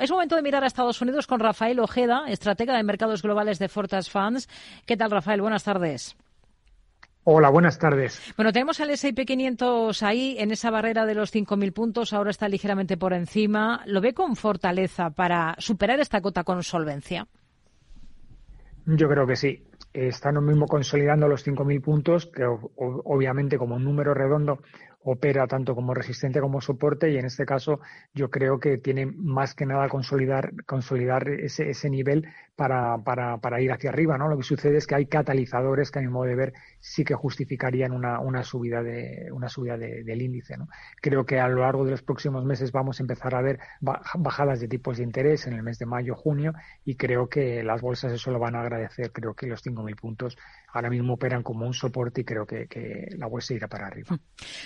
Es momento de mirar a Estados Unidos con Rafael Ojeda, estratega de mercados globales de Fortas Funds. ¿Qué tal, Rafael? Buenas tardes. Hola, buenas tardes. Bueno, tenemos al S&P 500 ahí en esa barrera de los 5.000 puntos, ahora está ligeramente por encima. ¿Lo ve con fortaleza para superar esta cota con solvencia? Yo creo que sí. Están lo mismo consolidando los 5.000 puntos, que obviamente como un número redondo opera tanto como resistente como soporte y en este caso yo creo que tiene más que nada consolidar, consolidar ese, ese nivel para, para, para, ir hacia arriba. ¿no? Lo que sucede es que hay catalizadores que a mi modo de ver sí que justificarían una, una subida, de, una subida del índice. Creo que a lo largo de los próximos meses vamos a empezar a ver bajadas de tipos de interés en el mes de mayo, junio y creo que las bolsas eso lo van a agradecer. Creo que los 5.000 puntos ahora mismo operan como un soporte y creo que, la bolsa irá para arriba.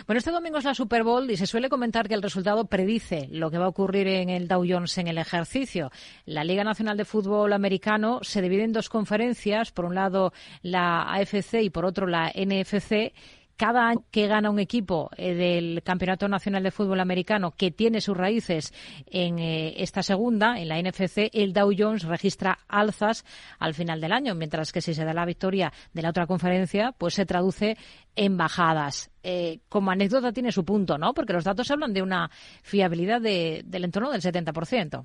Bueno, este domingo es la Super Bowl y se suele comentar que el resultado predice lo que va a ocurrir en el Dow Jones en el ejercicio. La Liga Nacional de Fútbol Americano se divide en dos conferencias, por un lado la AFC y por otro la NFC cada año que gana un equipo eh, del Campeonato Nacional de Fútbol Americano que tiene sus raíces en eh, esta segunda, en la NFC, el Dow Jones registra alzas al final del año, mientras que si se da la victoria de la otra conferencia, pues se traduce en bajadas. Eh, como anécdota tiene su punto, ¿no? Porque los datos hablan de una fiabilidad del entorno del 70%.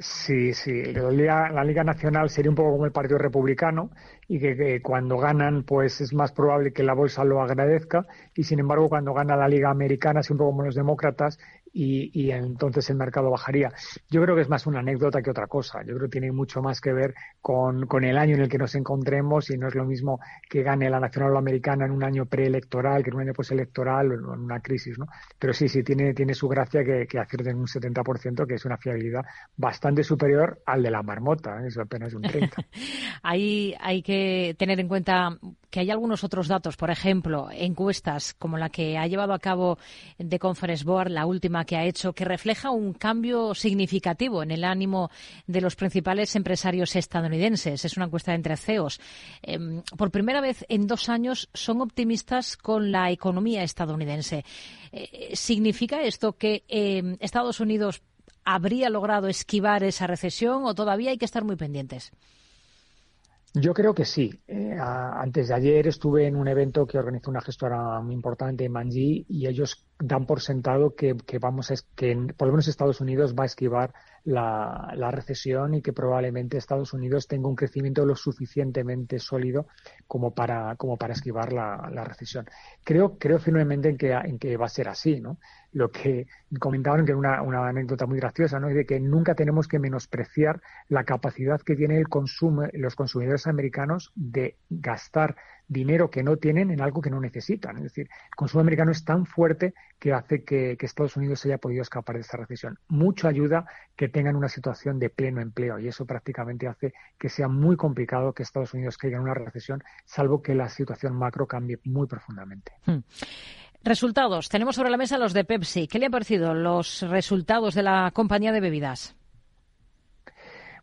Sí, sí. La Liga, Nacional sería un poco como el Partido Republicano y que, cuando ganan, pues es más probable que la bolsa lo agradezca y sin embargo cuando gana la Liga Americana es un poco como los demócratas y, entonces el mercado bajaría. Yo creo que es más una anécdota que otra cosa. Yo creo que tiene mucho más que ver con, con el año en el que nos encontremos y no es lo mismo que gane la nacional americana en un año preelectoral que en un año postelectoral o en una crisis, ¿no? Pero sí, sí, tiene, tiene su gracia que, que acierten un 70%, que es una fiabilidad bastante superior al de la marmota, ¿eh? eso apenas un 30%. hay, hay que tener en cuenta que hay algunos otros datos, por ejemplo, encuestas como la que ha llevado a cabo de Conference Board, la última que ha hecho, que refleja un cambio significativo en el ánimo de los principales empresarios estadounidenses. Es una encuesta entre CEOs. Em, por primera vez en dos años son optimistas con la economía estadounidense. Eh, ¿Significa esto que em, Estados Unidos habría logrado esquivar esa recesión o todavía hay que estar muy pendientes? Yo creo que sí. Eh, antes de ayer estuve en un evento que organizó una gestora muy importante Manji y ellos dan por sentado que, vamos a, que por lo menos Estados Unidos va a esquivar la, recesión y que probablemente Estados Unidos tenga un crecimiento lo suficientemente sólido como para, como para esquivar la, recesión. Creo, creo firmemente en que, en que va a ser así, ¿no? lo que comentaban que era una, una, anécdota muy graciosa, ¿no? de que nunca tenemos que menospreciar la capacidad que tiene el los consumidores americanos de gastar dinero que no tienen en algo que no necesitan. Es decir, el consumo americano es tan fuerte que hace que, Estados Unidos haya podido escapar de esta recesión. Mucho ayuda que tengan una situación de pleno empleo y eso prácticamente hace que sea muy complicado que Estados Unidos caiga en una recesión, salvo que la situación macro cambie muy profundamente. Hmm. Resultados. Tenemos sobre la mesa los de Pepsi. ¿Qué le han parecido los resultados de la compañía de bebidas?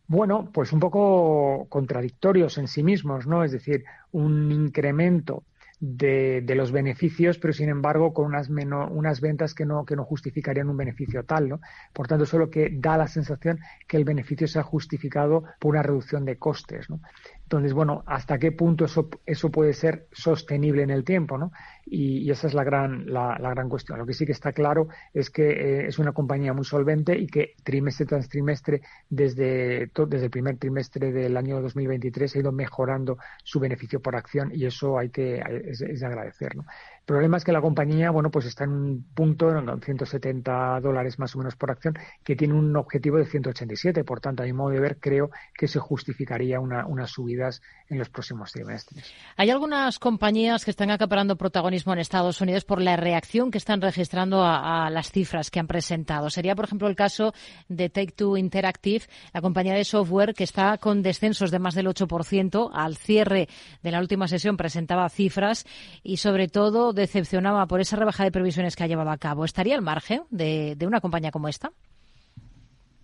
Bueno, pues un poco contradictorios en sí mismos, ¿no? Es decir, un incremento de, los beneficios, pero sin embargo con unas, unas ventas que no, que no justificarían un beneficio tal, ¿no? Por tanto, solo que da la sensación que el beneficio se ha justificado por una reducción de costes, ¿no? Entonces, bueno, ¿hasta qué punto eso, eso puede ser sostenible en el tiempo? ¿no? Y, esa es la gran, la, gran cuestión. Lo que sí que está claro es que eh, es una compañía muy solvente y que trimestre tras trimestre, desde, desde el primer trimestre del año 2023, ha ido mejorando su beneficio por acción y eso hay que, es, es de agradecer. El problema es que la compañía, bueno, pues está en un punto, en 170 dólares más o menos por acción, que tiene un objetivo de 187. Por tanto, a mi modo de ver, creo que se justificaría una, unas subidas en los próximos trimestres. Hay algunas compañías que están acaparando protagonismo en Estados Unidos por la reacción que están registrando a, las cifras que han presentado. Sería, por ejemplo, el caso de Take-Two Interactive, la compañía de software que está con descensos de más del 8%. Al cierre de la última sesión presentaba cifras y, sobre todo, decepcionaba por esa rebaja de previsiones que ha llevado a cabo. ¿Estaría al margen de, una compañía como esta?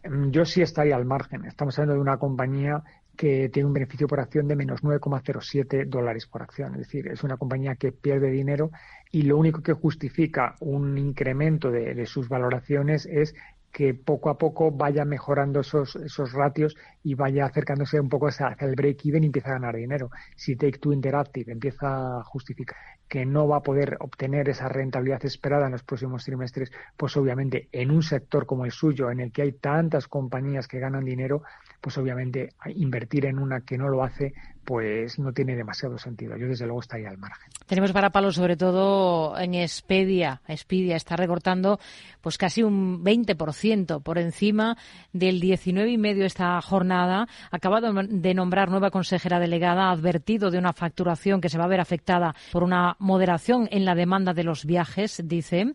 Mm, yo sí estaría al margen. Estamos hablando de una compañía que tiene un beneficio por acción de menos 9,07 dólares por acción. Es decir, es una compañía que pierde dinero y lo único que justifica un incremento de, sus valoraciones es que poco a poco vaya mejorando esos, esos ratios y vaya acercándose un poco hacia el break-even y empieza a ganar dinero. Si Take Two Interactive empieza a justificar que no va a poder obtener esa rentabilidad esperada en los próximos trimestres, pues obviamente en un sector como el suyo, en el que hay tantas compañías que ganan dinero, pues obviamente invertir en una que no lo hace, pues no tiene demasiado sentido. Yo desde luego estaría al margen. Tenemos para palo sobre todo en Expedia. Expedia está recortando pues casi un 20% por encima del 19,5 esta jornada. Acaba de nombrar nueva consejera delegada, ha advertido de una facturación que se va a ver afectada por una moderación en la demanda de los viajes, dice.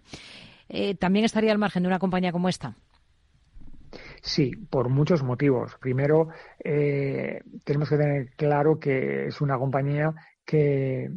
Eh, ¿También estaría al margen de una compañía como esta? Sí, por muchos motivos. Primero, eh, tenemos que tener claro que es una compañía que,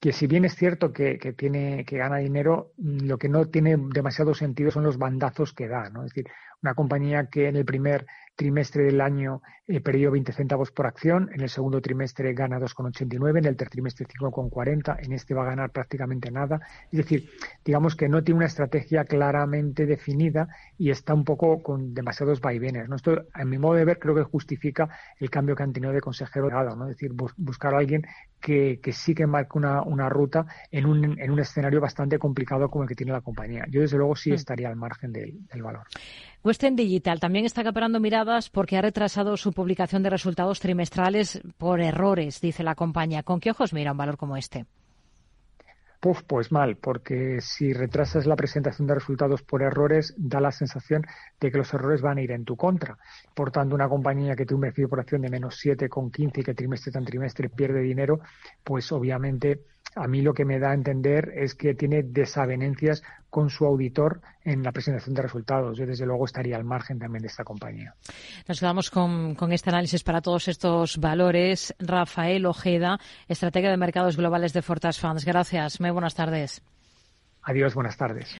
que si bien es cierto que, tiene que gana dinero, lo que no tiene demasiado sentido son los bandazos que da, ¿no? Es decir, una compañía que en el primer trimestre del año eh, perdió 20 centavos por acción, en el segundo trimestre gana 2,89, en el tercer trimestre 5,40, en este va a ganar prácticamente nada. Es decir, digamos que no tiene una estrategia claramente definida y está un poco con demasiados vaivenes. ¿no? Esto, a mi modo de ver, creo que justifica el cambio que han tenido de consejero ¿no? Es decir, buscar a alguien que, que sí que marque una, una ruta en un, en un escenario bastante complicado como el que tiene la compañía. Yo, desde luego, sí mm. estaría al margen del, del valor. Western Digital también está acaparando miradas porque ha retrasado su publicación de resultados trimestrales por errores, dice la compañía. ¿Con qué ojos mira un valor como este? Puf, pues mal, porque si retrasas la presentación de resultados por errores, da la sensación de que los errores van a ir en tu contra. Por tanto, una compañía que tiene un beneficio por acción de menos 7,15 y que trimestre tras trimestre pierde dinero, pues obviamente a mí lo que me da a entender es que tiene desavenencias con su auditor en la presentación de resultados. Yo, desde luego, estaría al margen también de esta compañía. Nos quedamos con, este análisis para todos estos valores. Rafael Ojeda, estratega de mercados globales de Fortas Funds. Gracias. Muy buenas tardes. Adiós, buenas tardes.